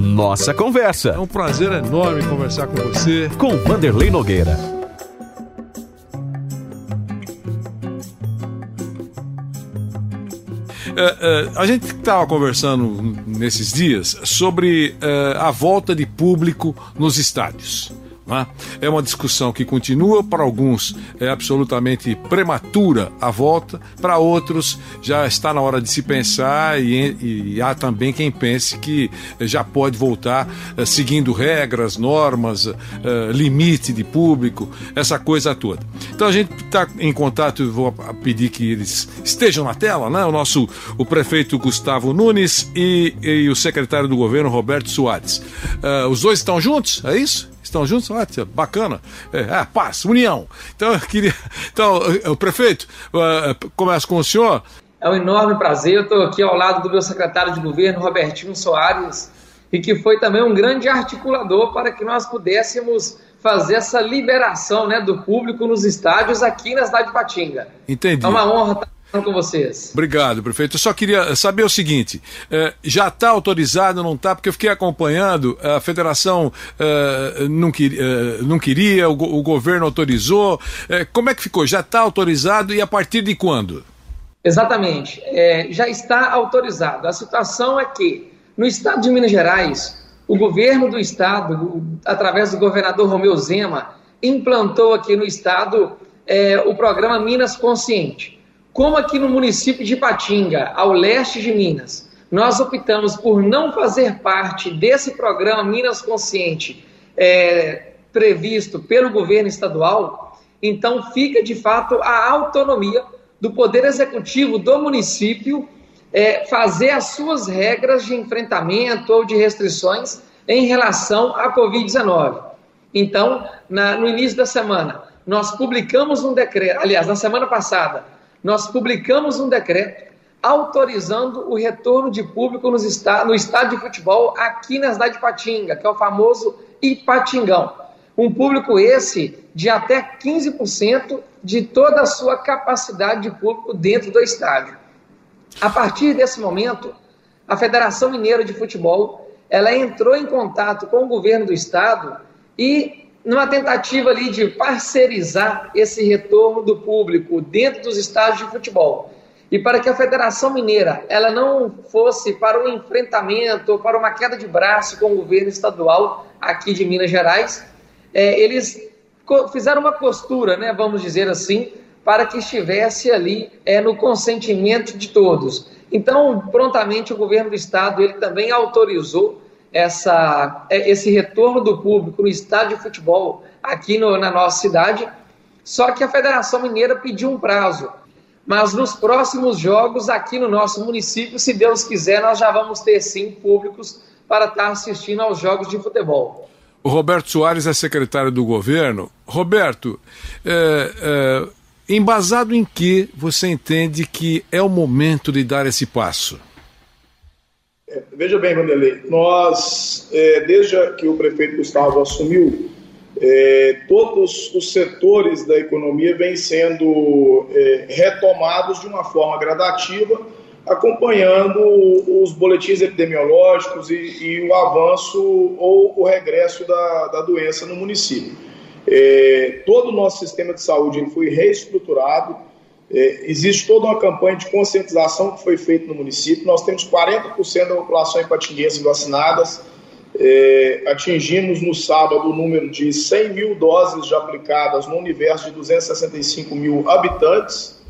Nossa Conversa. É um prazer enorme conversar com você. Com Vanderlei Nogueira. É, é, a gente estava conversando nesses dias sobre é, a volta de público nos estádios. Né? É uma discussão que continua, para alguns é absolutamente prematura a volta, para outros já está na hora de se pensar e, e há também quem pense que já pode voltar é, seguindo regras, normas, é, limite de público, essa coisa toda. Então a gente está em contato, vou pedir que eles estejam na tela, né? O nosso o prefeito Gustavo Nunes e, e o secretário do governo Roberto Soares. Uh, os dois estão juntos? É isso? Estão juntos? Ah, bacana. É, é, paz, união. Então, eu queria. Então, o prefeito, uh, começa com o senhor. É um enorme prazer. Eu estou aqui ao lado do meu secretário de governo, Robertinho Soares, e que foi também um grande articulador para que nós pudéssemos fazer essa liberação né, do público nos estádios aqui na cidade de Patinga. Entendi. É uma honra estar com vocês. Obrigado, prefeito. Eu só queria saber o seguinte: eh, já está autorizado, não está? Porque eu fiquei acompanhando, a federação eh, não, queria, eh, não queria o, o, governo autorizou. como é que ficou? Já está autorizado e a partir de quando? Exatamente. É, já está autorizado. A situação é que, no estado de Minas Gerais, o governo do estado, através do governador Romeu Zema, implantou aqui no estado é, o programa Minas Consciente. Como aqui no município de Patinga, ao leste de Minas, nós optamos por não fazer parte desse programa Minas Consciente é, previsto pelo governo estadual, então fica de fato a autonomia do Poder Executivo do município é, fazer as suas regras de enfrentamento ou de restrições em relação à Covid-19. Então, na, no início da semana, nós publicamos um decreto, aliás, na semana passada, nós publicamos um decreto autorizando o retorno de público no estádio de futebol aqui na cidade de Patinga, que é o famoso Ipatingão. Um público esse de até 15% de toda a sua capacidade de público dentro do estádio. A partir desse momento, a Federação Mineira de Futebol ela entrou em contato com o governo do estado e numa tentativa ali de parcerizar esse retorno do público dentro dos estádios de futebol. E para que a Federação Mineira ela não fosse para um enfrentamento para uma queda de braço com o governo estadual aqui de Minas Gerais, é, eles fizeram uma postura, né, vamos dizer assim, para que estivesse ali é, no consentimento de todos. Então, prontamente o governo do estado ele também autorizou essa, é, esse retorno do público no estádio de futebol aqui no, na nossa cidade. Só que a Federação Mineira pediu um prazo. Mas nos próximos jogos aqui no nosso município, se Deus quiser, nós já vamos ter sim públicos para estar assistindo aos jogos de futebol. O Roberto Soares é secretário do governo. Roberto, é, é, embasado em que você entende que é o momento de dar esse passo? Veja bem, Vanderlei, nós, é, desde que o prefeito Gustavo assumiu, é, todos os setores da economia vêm sendo é, retomados de uma forma gradativa, acompanhando os boletins epidemiológicos e, e o avanço ou o regresso da, da doença no município. Todo o nosso sistema de saúde foi reestruturado, é, existe toda uma campanha de conscientização que foi feita no município. Nós temos 40% da população ipatinguense vacinadas. É, atingimos no sábado o número de 100 mil doses já aplicadas no universo de 265 mil habitantes.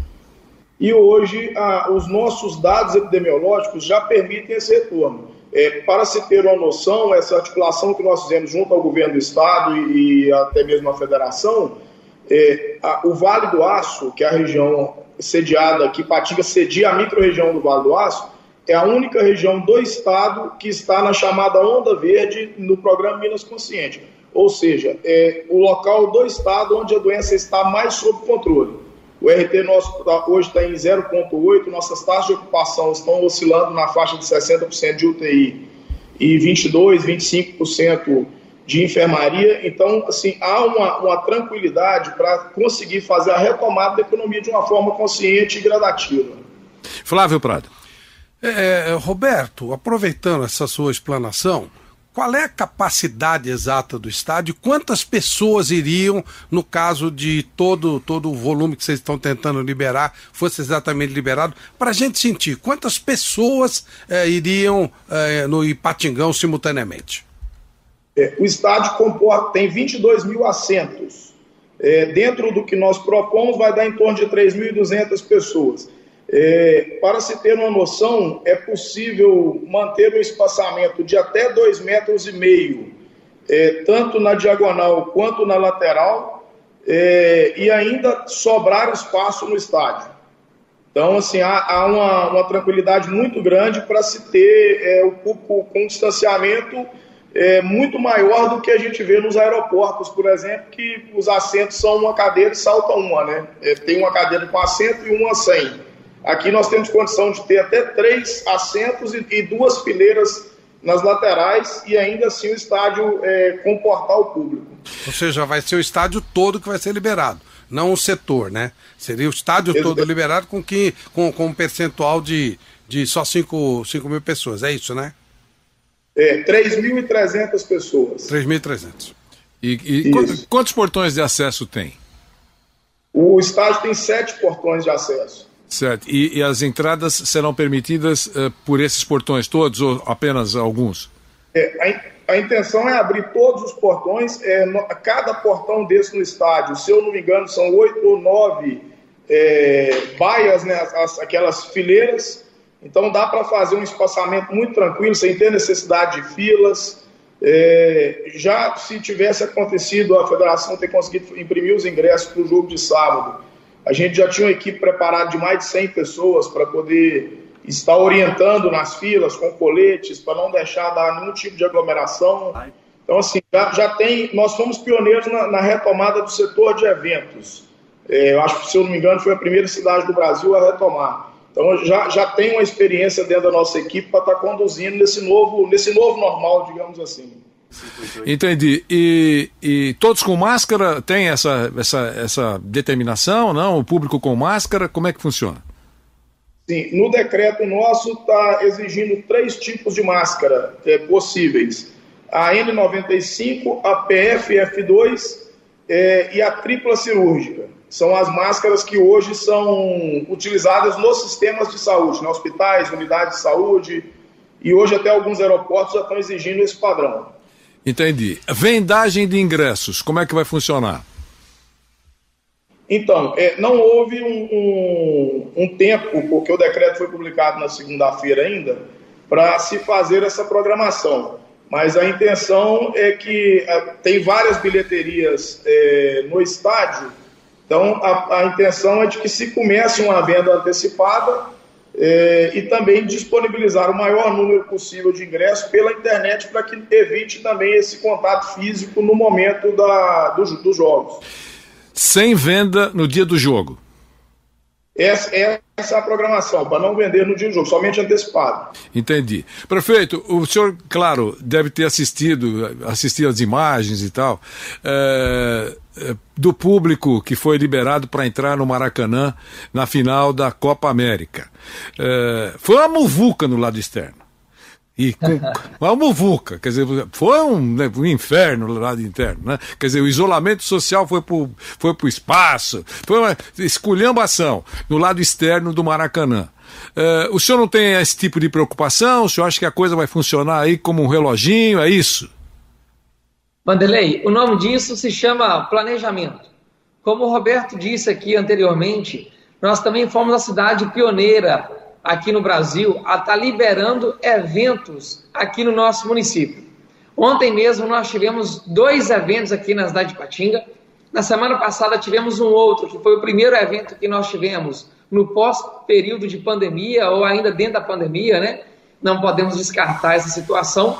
E hoje a, os nossos dados epidemiológicos já permitem esse retorno. É, para se ter uma noção, essa articulação que nós fizemos junto ao governo do estado e, e até mesmo a federação, é, a, o Vale do Aço, que é a região sediada aqui, Patinga cedia a micro-região do Vale do Aço, é a única região do estado que está na chamada Onda Verde no programa Minas Consciente. Ou seja, é o local do estado onde a doença está mais sob controle. O RT nosso tá, hoje está em 0,8, nossas taxas de ocupação estão oscilando na faixa de 60% de UTI e 22%, 25% de enfermaria. Então, assim, há uma, uma tranquilidade para conseguir fazer a retomada da economia de uma forma consciente e gradativa. Flávio Prado. É, é, Roberto, aproveitando essa sua explanação, qual é a capacidade exata do estádio? Quantas pessoas iriam, no caso de todo, todo o volume que vocês estão tentando liberar, fosse exatamente liberado, para a gente sentir quantas pessoas eh, iriam eh, no Ipatingão simultaneamente? É, o estádio comporta, tem 22 mil assentos. É, dentro do que nós propomos, vai dar em torno de 3.200 pessoas. É, para se ter uma noção, é possível manter um espaçamento de até dois metros e meio, é, tanto na diagonal quanto na lateral, é, e ainda sobrar espaço no estádio. Então, assim, há, há uma, uma, tranquilidade muito grande para se ter é, o público com distanciamento é, muito maior do que a gente vê nos aeroportos, por exemplo, que os assentos são uma cadeira e salta uma, né? É, tem uma cadeira com assento e uma sem. Aqui nós temos condição de ter até três assentos e, e duas fileiras nas laterais e ainda assim o estádio é, comportar o público. Ou seja, vai ser o estádio todo que vai ser liberado, não o setor, né? Seria o estádio todo liberado com, que, com, com um percentual de, de só 5 mil pessoas, é isso, né? É, 3.300 pessoas. 3.300. E, e quantos, quantos portões de acesso tem? O estádio tem sete portões de acesso. Certo. E, e as entradas serão permitidas uh, por esses portões todos ou apenas alguns? É, a, a, intenção é abrir todos os portões. É, no, cada portão desse no estádio, se eu não me engano, são oito ou nove é, baias, né, as, aquelas fileiras. Então dá para fazer um espaçamento muito tranquilo, sem ter necessidade de filas. É, já se tivesse acontecido a federação ter conseguido imprimir os ingressos para o jogo de sábado a gente já tinha uma equipe preparada de mais de 100 pessoas para poder estar orientando nas filas com coletes, para não deixar dar nenhum tipo de aglomeração. Então, assim, já, já tem. Nós fomos pioneiros na, na retomada do setor de eventos. É, eu acho que, se eu não me engano, foi a primeira cidade do Brasil a retomar. Então, já, já tem uma experiência dentro da nossa equipe para estar tá conduzindo nesse novo, nesse novo normal, digamos assim. Entendi. E, e todos com máscara tem essa, essa, essa determinação, não? O público com máscara, como é que funciona? Sim, no decreto nosso está exigindo três tipos de máscara é, possíveis: a N95, a PFF2 é, e a tripla cirúrgica. São as máscaras que hoje são utilizadas nos sistemas de saúde, né, hospitais, unidades de saúde, e hoje até alguns aeroportos já estão exigindo esse padrão. Entendi. Vendagem de ingressos, como é que vai funcionar? Então, é, não houve um, um, um, tempo, porque o decreto foi publicado na segunda-feira ainda, para se fazer essa programação. Mas a intenção é que é, tem várias bilheterias é, no estádio, então a, a intenção é de que se comece uma venda antecipada é, e também disponibilizar o maior número possível de ingressos pela internet para que evite também esse contato físico no momento da, do, dos jogos. Sem venda no dia do jogo. Essa, essa é a programação, para não vender no dia do jogo, somente antecipado. Entendi. Prefeito, o senhor, claro, deve ter assistido, assistido as imagens e tal. É do público que foi liberado para entrar no Maracanã na final da Copa América. É, foi uma muvuca no lado externo. E uma muvuca, quer dizer, foi um, né, um inferno no lado interno, né? Quer dizer, o isolamento social foi para foi o espaço, foi uma esculhambação no lado externo do Maracanã. É, o senhor não tem esse tipo de preocupação? O senhor acha que a coisa vai funcionar aí como um reloginho? É isso? Vanderlei, o nome disso se chama planejamento. Como o Roberto disse aqui anteriormente, nós também fomos a cidade pioneira aqui no Brasil a estar tá liberando eventos aqui no nosso município. Ontem mesmo nós tivemos dois eventos aqui na cidade de Patinga. Na semana passada tivemos um outro, que foi o primeiro evento que nós tivemos no pós-período de pandemia ou ainda dentro da pandemia, né? Não podemos descartar essa situação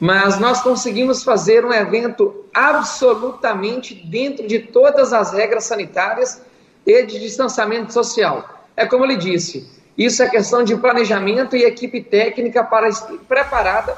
mas nós conseguimos fazer um evento absolutamente dentro de todas as regras sanitárias e de distanciamento social. É como ele disse, isso é questão de planejamento e equipe técnica para, preparada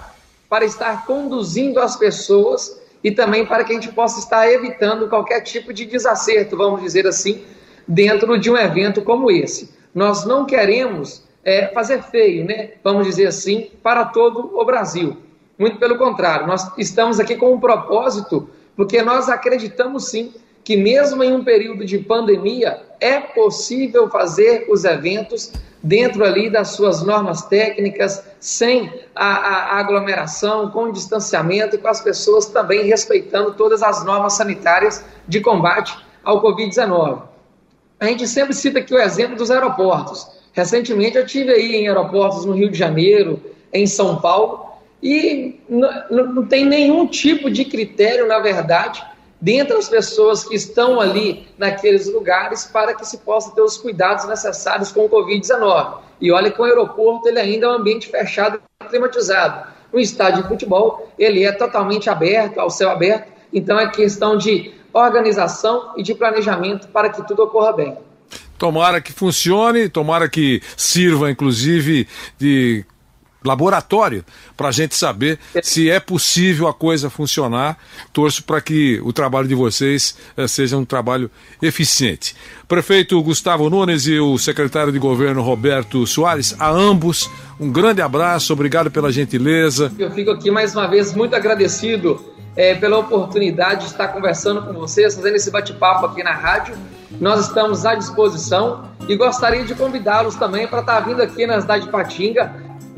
para estar conduzindo as pessoas e também para que a gente possa estar evitando qualquer tipo de desacerto, vamos dizer assim, dentro de um evento como esse. Nós não queremos é, fazer feio, né? Vamos dizer assim, para todo o Brasil Muito pelo contrário, nós estamos aqui com um propósito, porque nós acreditamos sim que, mesmo em um período de pandemia, é possível fazer os eventos dentro ali das suas normas técnicas, sem a, a, aglomeração, com distanciamento e com as pessoas também respeitando todas as normas sanitárias de combate ao Covid-19. A gente sempre cita aqui o exemplo dos aeroportos. Recentemente eu tive aí em aeroportos no Rio de Janeiro, em São Paulo, e não, não tem nenhum tipo de critério, na verdade, dentro das pessoas que estão ali naqueles lugares para que se possa ter os cuidados necessários com o Covid-19. E olha que o aeroporto ele ainda é um ambiente fechado e climatizado. No estádio de futebol, ele é totalmente aberto, ao céu aberto, então é questão de organização e de planejamento para que tudo ocorra bem. Tomara que funcione, tomara que sirva, inclusive, de laboratório para a gente saber se é possível a coisa funcionar. Torço para que o trabalho de vocês eh, seja um trabalho eficiente. Prefeito Gustavo Nunes e o secretário de governo Roberto Soares, a ambos um grande abraço, obrigado pela gentileza. Eu fico aqui mais uma vez muito agradecido eh, pela oportunidade de estar conversando com vocês, fazendo esse bate-papo aqui na rádio. Nós estamos à disposição e gostaria de convidá-los também para estar vindo aqui na cidade de Patinga